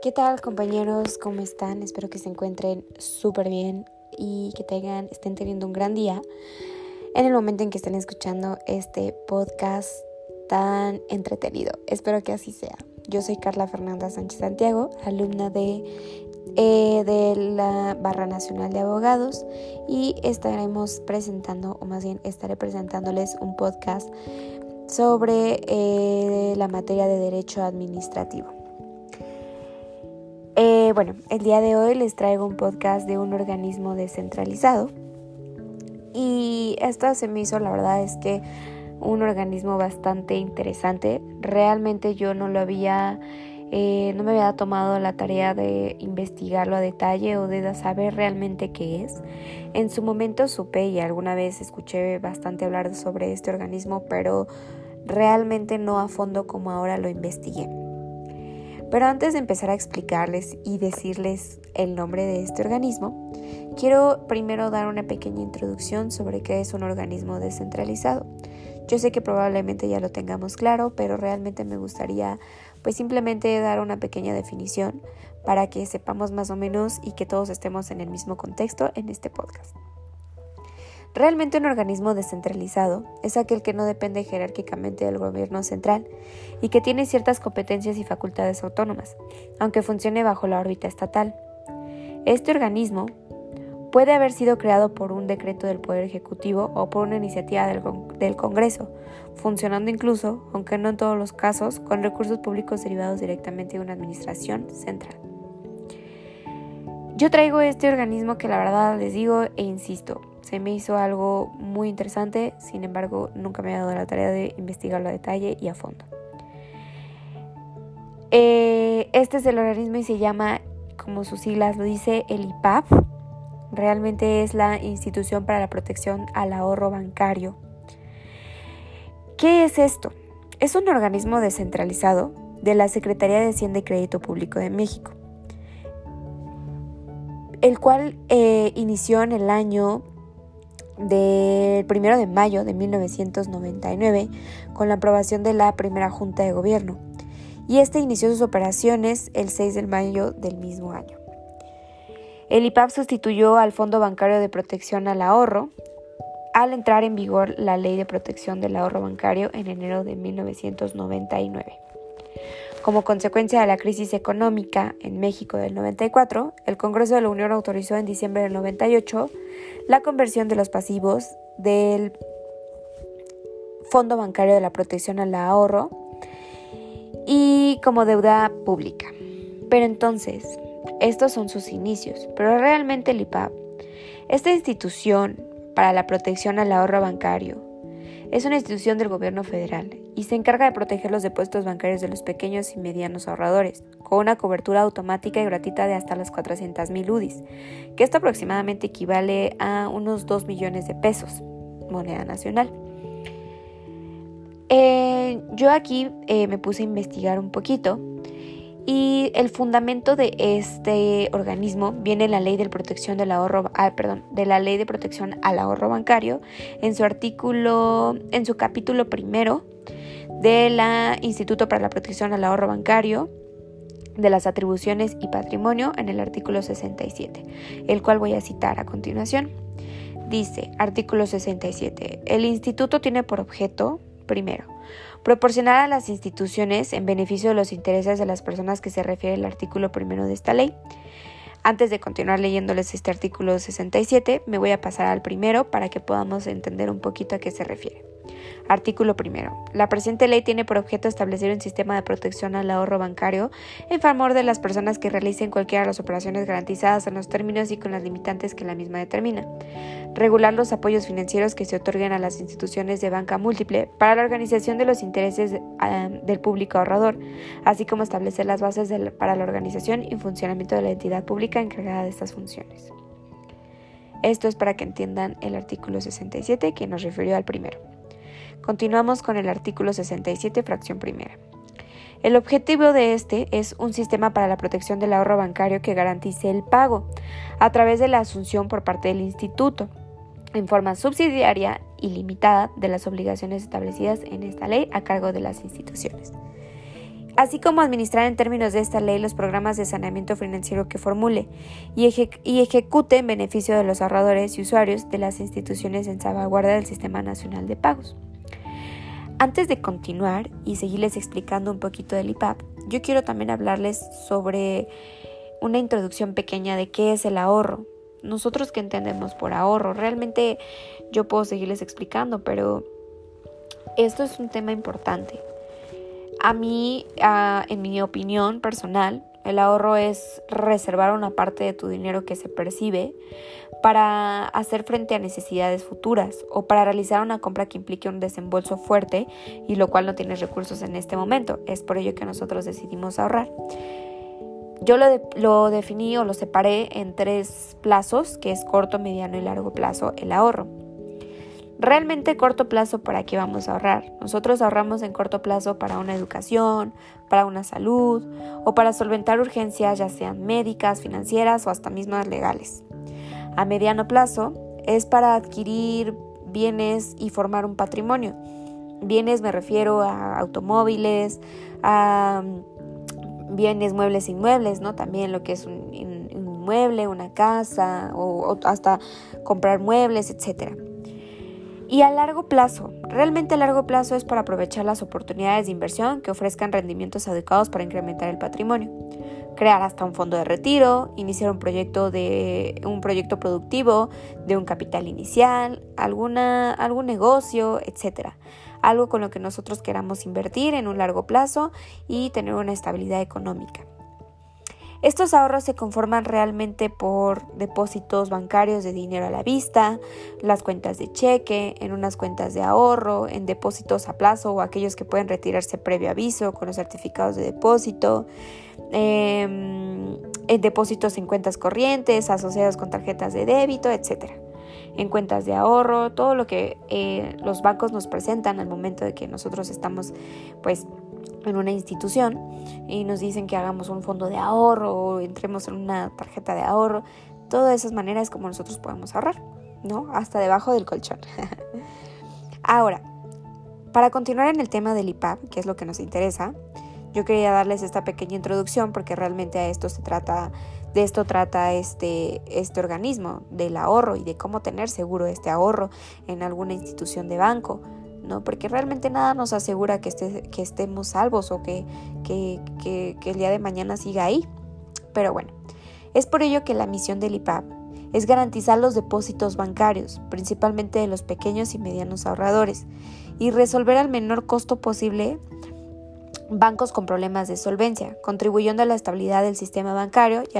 ¿Qué tal compañeros? ¿Cómo están? Espero que se encuentren súper bien y que tengan, estén teniendo un gran día en el momento en que estén escuchando este podcast tan entretenido. Espero que así sea. Yo soy Carla Fernanda Sánchez Santiago, alumna de, eh, de la Barra Nacional de Abogados y estaremos presentando, o más bien estaré presentándoles un podcast sobre eh, la materia de derecho administrativo. Bueno, el día de hoy les traigo un podcast de un organismo descentralizado. Y esto se me hizo, la verdad es que un organismo bastante interesante. Realmente yo no lo había, eh, no me había tomado la tarea de investigarlo a detalle o de saber realmente qué es. En su momento supe y alguna vez escuché bastante hablar sobre este organismo, pero realmente no a fondo como ahora lo investigué. Pero antes de empezar a explicarles y decirles el nombre de este organismo, quiero primero dar una pequeña introducción sobre qué es un organismo descentralizado. Yo sé que probablemente ya lo tengamos claro, pero realmente me gustaría pues simplemente dar una pequeña definición para que sepamos más o menos y que todos estemos en el mismo contexto en este podcast. Realmente un organismo descentralizado es aquel que no depende jerárquicamente del gobierno central y que tiene ciertas competencias y facultades autónomas, aunque funcione bajo la órbita estatal. Este organismo puede haber sido creado por un decreto del Poder Ejecutivo o por una iniciativa del, Congreso, funcionando incluso, aunque no en todos los casos, con recursos públicos derivados directamente de una administración central. Yo traigo este organismo que la verdad les digo e insisto, se me hizo algo muy interesante, sin embargo nunca me he dado la tarea de investigarlo a detalle y a fondo. Eh, este es el organismo y se llama, como sus siglas lo dice, el IPAP. Realmente es la institución para la protección al ahorro bancario. ¿Qué es esto? Es un organismo descentralizado de la Secretaría de Hacienda y Crédito Público de México, el cual eh, inició en el año del 1 de mayo de 1999 con la aprobación de la primera Junta de Gobierno y este inició sus operaciones el 6 de mayo del mismo año. El IPAP sustituyó al Fondo Bancario de Protección al Ahorro al entrar en vigor la Ley de Protección del Ahorro Bancario en enero de 1999. Como consecuencia de la crisis económica en México del 94, el Congreso de la Unión autorizó en diciembre del 98 la conversión de los pasivos del Fondo Bancario de la Protección al Ahorro y como deuda pública. Pero entonces, estos son sus inicios, pero realmente el IPAP, esta institución para la protección al ahorro bancario, es una institución del gobierno federal y se encarga de proteger los depósitos bancarios de los pequeños y medianos ahorradores, con una cobertura automática y gratuita de hasta las 400.000 UDIs, que esto aproximadamente equivale a unos 2 millones de pesos, moneda nacional. Eh, yo aquí eh, me puse a investigar un poquito y el fundamento de este organismo viene en la Ley de Protección del Ahorro, ah, perdón, de la Ley de Protección al Ahorro Bancario, en su artículo, en su capítulo primero de la Instituto para la Protección al Ahorro Bancario, de las atribuciones y patrimonio en el artículo 67, el cual voy a citar a continuación. Dice, artículo 67, el instituto tiene por objeto, primero, proporcionar a las instituciones en beneficio de los intereses de las personas que se refiere el artículo primero de esta ley. Antes de continuar leyéndoles este artículo 67, me voy a pasar al primero para que podamos entender un poquito a qué se refiere. Artículo primero. La presente ley tiene por objeto establecer un sistema de protección al ahorro bancario en favor de las personas que realicen cualquiera de las operaciones garantizadas en los términos y con las limitantes que la misma determina. Regular los apoyos financieros que se otorguen a las instituciones de banca múltiple para la organización de los intereses ah, del público ahorrador, así como establecer las bases para la organización y funcionamiento de la entidad pública encargada de estas funciones. Esto es para que entiendan el artículo 67 que nos refirió al primero. Continuamos con el artículo 67, fracción primera. El objetivo de este es un sistema para la protección del ahorro bancario que garantice el pago a través de la asunción por parte del instituto en forma subsidiaria y limitada de las obligaciones establecidas en esta ley a cargo de las instituciones. así como administrar en términos de esta ley los programas de saneamiento financiero que formule y, ejecute en beneficio de los ahorradores y usuarios de las instituciones en salvaguarda del Sistema Nacional de Pagos. Antes de continuar y seguirles explicando un poquito del IPAP, yo quiero también hablarles sobre una introducción pequeña de qué es el ahorro. Nosotros que entendemos por ahorro, realmente yo puedo seguirles explicando, pero esto es un tema importante. A mí, en mi opinión personal, el ahorro es reservar una parte de tu dinero que se percibe para hacer frente a necesidades futuras o para realizar una compra que implique un desembolso fuerte y lo cual no tienes recursos en este momento. Es por ello que nosotros decidimos ahorrar. Yo lo, lo definí o lo separé en tres plazos, que es corto, mediano y largo plazo, el ahorro realmente corto plazo para qué vamos a ahorrar. Nosotros ahorramos en corto plazo para una educación, para una salud o para solventar urgencias ya sean médicas, financieras o hasta mismas legales. A mediano plazo es para adquirir bienes y formar un patrimonio. Bienes me refiero a automóviles, a mm, bienes muebles e inmuebles, ¿no? También lo que es un, inmueble, una casa o, o hasta comprar muebles, etcétera. Y a largo plazo, realmente a largo plazo es para aprovechar las oportunidades de inversión que ofrezcan rendimientos adecuados para incrementar el patrimonio. Crear hasta un fondo de retiro, iniciar un proyecto de un proyecto productivo, de un capital inicial, alguna, algún negocio, etc. Algo con lo que nosotros queramos invertir en un largo plazo y tener una estabilidad económica. Estos ahorros se conforman realmente por depósitos bancarios de dinero a la vista, las cuentas de cheque, en unas cuentas de ahorro, en depósitos a plazo o aquellos que pueden retirarse previo aviso con los certificados de depósito, em, en depósitos en cuentas corrientes asociados con tarjetas de débito, etc. En cuentas de ahorro, todo lo que eh, los bancos nos presentan al momento de que nosotros estamos pues en una institución y nos dicen que hagamos un fondo de ahorro o entremos en una tarjeta de ahorro. Todas esas maneras como nosotros podemos ahorrar, ¿no? Hasta debajo del colchón. Ahora, para continuar en el tema del IPAP, que es lo que nos interesa, yo quería darles esta pequeña introducción porque realmente a esto se trata, de esto trata este, este organismo, del ahorro y de cómo tener seguro este ahorro en alguna institución de banco ¿no? Porque realmente nada nos asegura que, estemos salvos o que, el día de mañana siga ahí. Pero bueno, es por ello que la misión del IPAP es garantizar los depósitos bancarios, principalmente de los pequeños y medianos ahorradores, y resolver al menor costo posible bancos con problemas de solvencia, contribuyendo a la estabilidad del sistema bancario y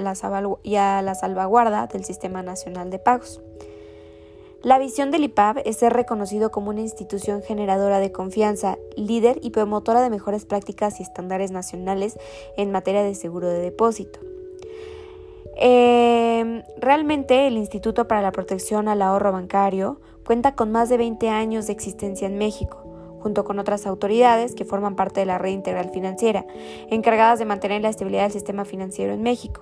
a la salvaguarda del Sistema Nacional de Pagos. La visión del IPAB es ser reconocido como una institución generadora de confianza, líder y promotora de mejores prácticas y estándares nacionales en materia de seguro de depósito. Em, realmente el Instituto para la Protección al Ahorro Bancario cuenta con más de 20 años de existencia en México, junto con otras autoridades que forman parte de la red integral financiera, encargadas de mantener la estabilidad del sistema financiero en México.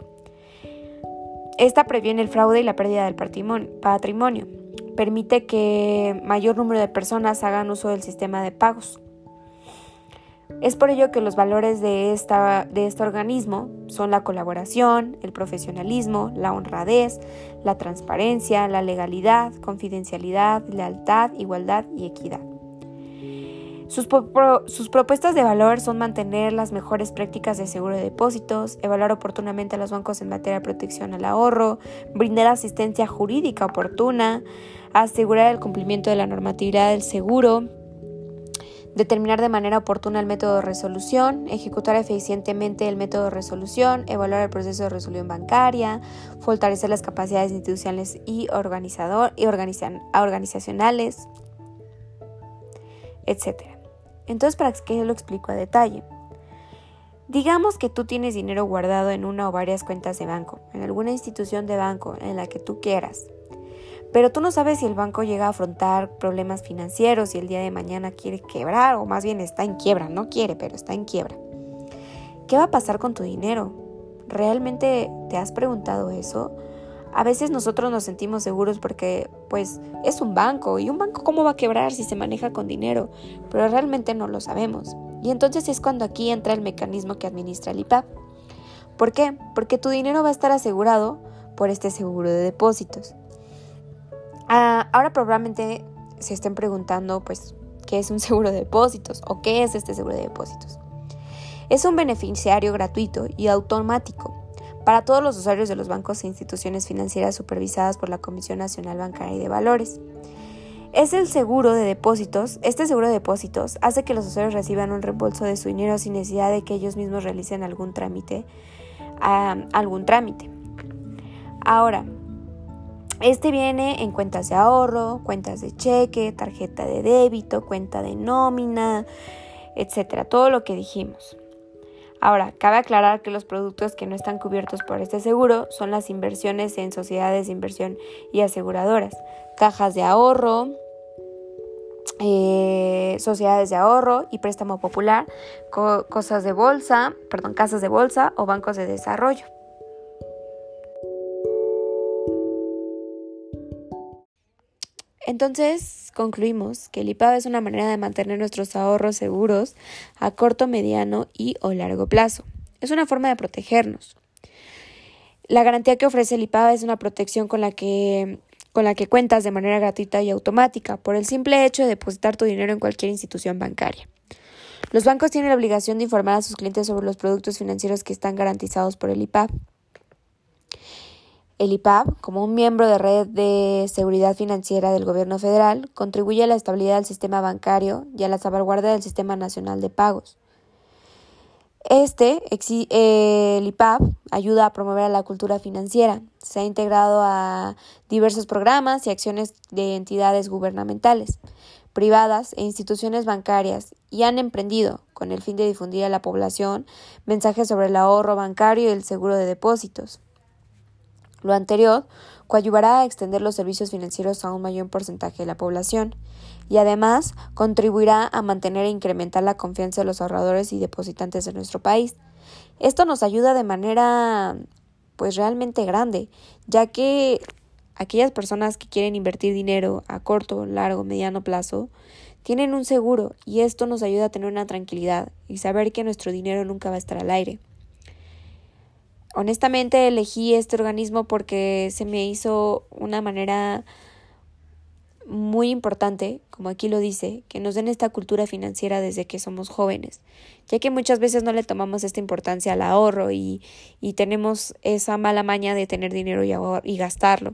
Esta previene el fraude y la pérdida del patrimonio permite que mayor número de personas hagan uso del sistema de pagos. Es por ello que los valores de, esta, de este organismo son la colaboración, el profesionalismo, la honradez, la transparencia, la legalidad, confidencialidad, lealtad, igualdad y equidad. Sus, sus, propuestas de valor son mantener las mejores prácticas de seguro de depósitos, evaluar oportunamente a los bancos en materia de protección al ahorro, brindar asistencia jurídica oportuna, asegurar el cumplimiento de la normatividad del seguro, determinar de manera oportuna el método de resolución, ejecutar eficientemente el método de resolución, evaluar el proceso de resolución bancaria, fortalecer las capacidades institucionales y, organizador, y organizacionales, etc. Entonces, ¿para qué lo explico a detalle? Digamos que tú tienes dinero guardado en una o varias cuentas de banco, en alguna institución de banco, en la que tú quieras. Pero tú no sabes si el banco llega a afrontar problemas financieros y el día de mañana quiere quebrar o más bien está en quiebra, no quiere, pero está en quiebra. ¿Qué va a pasar con tu dinero? ¿Realmente te has preguntado eso? A veces nosotros nos sentimos seguros porque pues es un banco y un banco cómo va a quebrar si se maneja con dinero, pero realmente no lo sabemos. Y entonces es cuando aquí entra el mecanismo que administra el IPAP. ¿Por qué? Porque tu dinero va a estar asegurado por este seguro de depósitos. Ah, ahora probablemente se estén preguntando, pues, ¿qué es un seguro de depósitos? ¿O qué es este seguro de depósitos? Es un beneficiario gratuito y automático para todos los usuarios de los bancos e instituciones financieras supervisadas por la Comisión Nacional Bancaria y de Valores. Es el seguro de depósitos. Este seguro de depósitos hace que los usuarios reciban un reembolso de su dinero sin necesidad de que ellos mismos realicen algún trámite. algún trámite. Ahora, este viene en cuentas de ahorro, cuentas de cheque, tarjeta de débito, cuenta de nómina, etcétera, todo lo que dijimos. Ahora, cabe aclarar que los productos que no están cubiertos por este seguro son las inversiones en sociedades de inversión y aseguradoras, cajas de ahorro, eh, sociedades de ahorro y préstamo popular, cosas de bolsa, perdón, casas de bolsa o bancos de desarrollo. Entonces concluimos que el IPAB es una manera de mantener nuestros ahorros seguros a corto, mediano y o largo plazo. Es una forma de protegernos. La garantía que ofrece el IPAB es una protección con la que con la que cuentas de manera gratuita y automática por el simple hecho de depositar tu dinero en cualquier institución bancaria. Los bancos tienen la obligación de informar a sus clientes sobre los productos financieros que están garantizados por el IPAB. El IPAB, como un miembro de red de seguridad financiera del gobierno federal, contribuye a la estabilidad del sistema bancario y a la salvaguarda del sistema nacional de pagos. Este, el IPAB, ayuda a promover la cultura financiera. Se ha integrado a diversos programas y acciones de entidades gubernamentales, privadas e instituciones bancarias y han emprendido, con el fin de difundir a la población, mensajes sobre el ahorro bancario y el seguro de depósitos. Lo anterior coadyuvará a extender los servicios financieros a un mayor porcentaje de la población y además contribuirá a mantener e incrementar la confianza de los ahorradores y depositantes de nuestro país. Esto nos ayuda de manera pues realmente grande, ya que aquellas personas que quieren invertir dinero a corto, largo, mediano plazo, tienen un seguro y esto nos ayuda a tener una tranquilidad y saber que nuestro dinero nunca va a estar al aire. Honestamente elegí este organismo porque se me hizo una manera muy importante, como aquí lo dice, que nos den esta cultura financiera desde que somos jóvenes, ya que muchas veces no le tomamos esta importancia al ahorro y, y tenemos esa mala maña de tener dinero y, y gastarlo.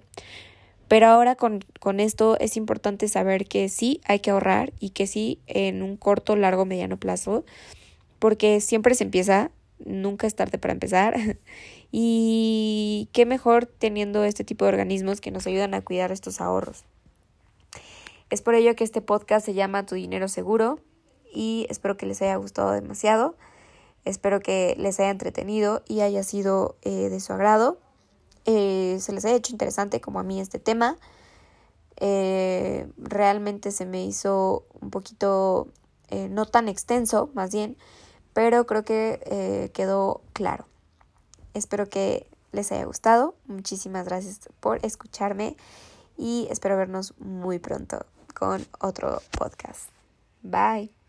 Pero ahora con, con, esto es importante saber que sí hay que ahorrar y que sí en un corto, largo, mediano plazo, porque siempre se empieza nunca es tarde para empezar. y qué mejor teniendo este tipo de organismos que nos ayudan a cuidar estos ahorros. Es por ello que este podcast se llama Tu Dinero Seguro y espero que les haya gustado demasiado. Espero que les haya entretenido y haya sido eh, de su agrado. Eh, se les haya hecho interesante como a mí este tema. Eh, realmente se me hizo un poquito no tan extenso, más bien, pero creo que eh, quedó claro. Espero que les haya gustado. Muchísimas gracias por escucharme y espero vernos muy pronto con otro podcast. Bye.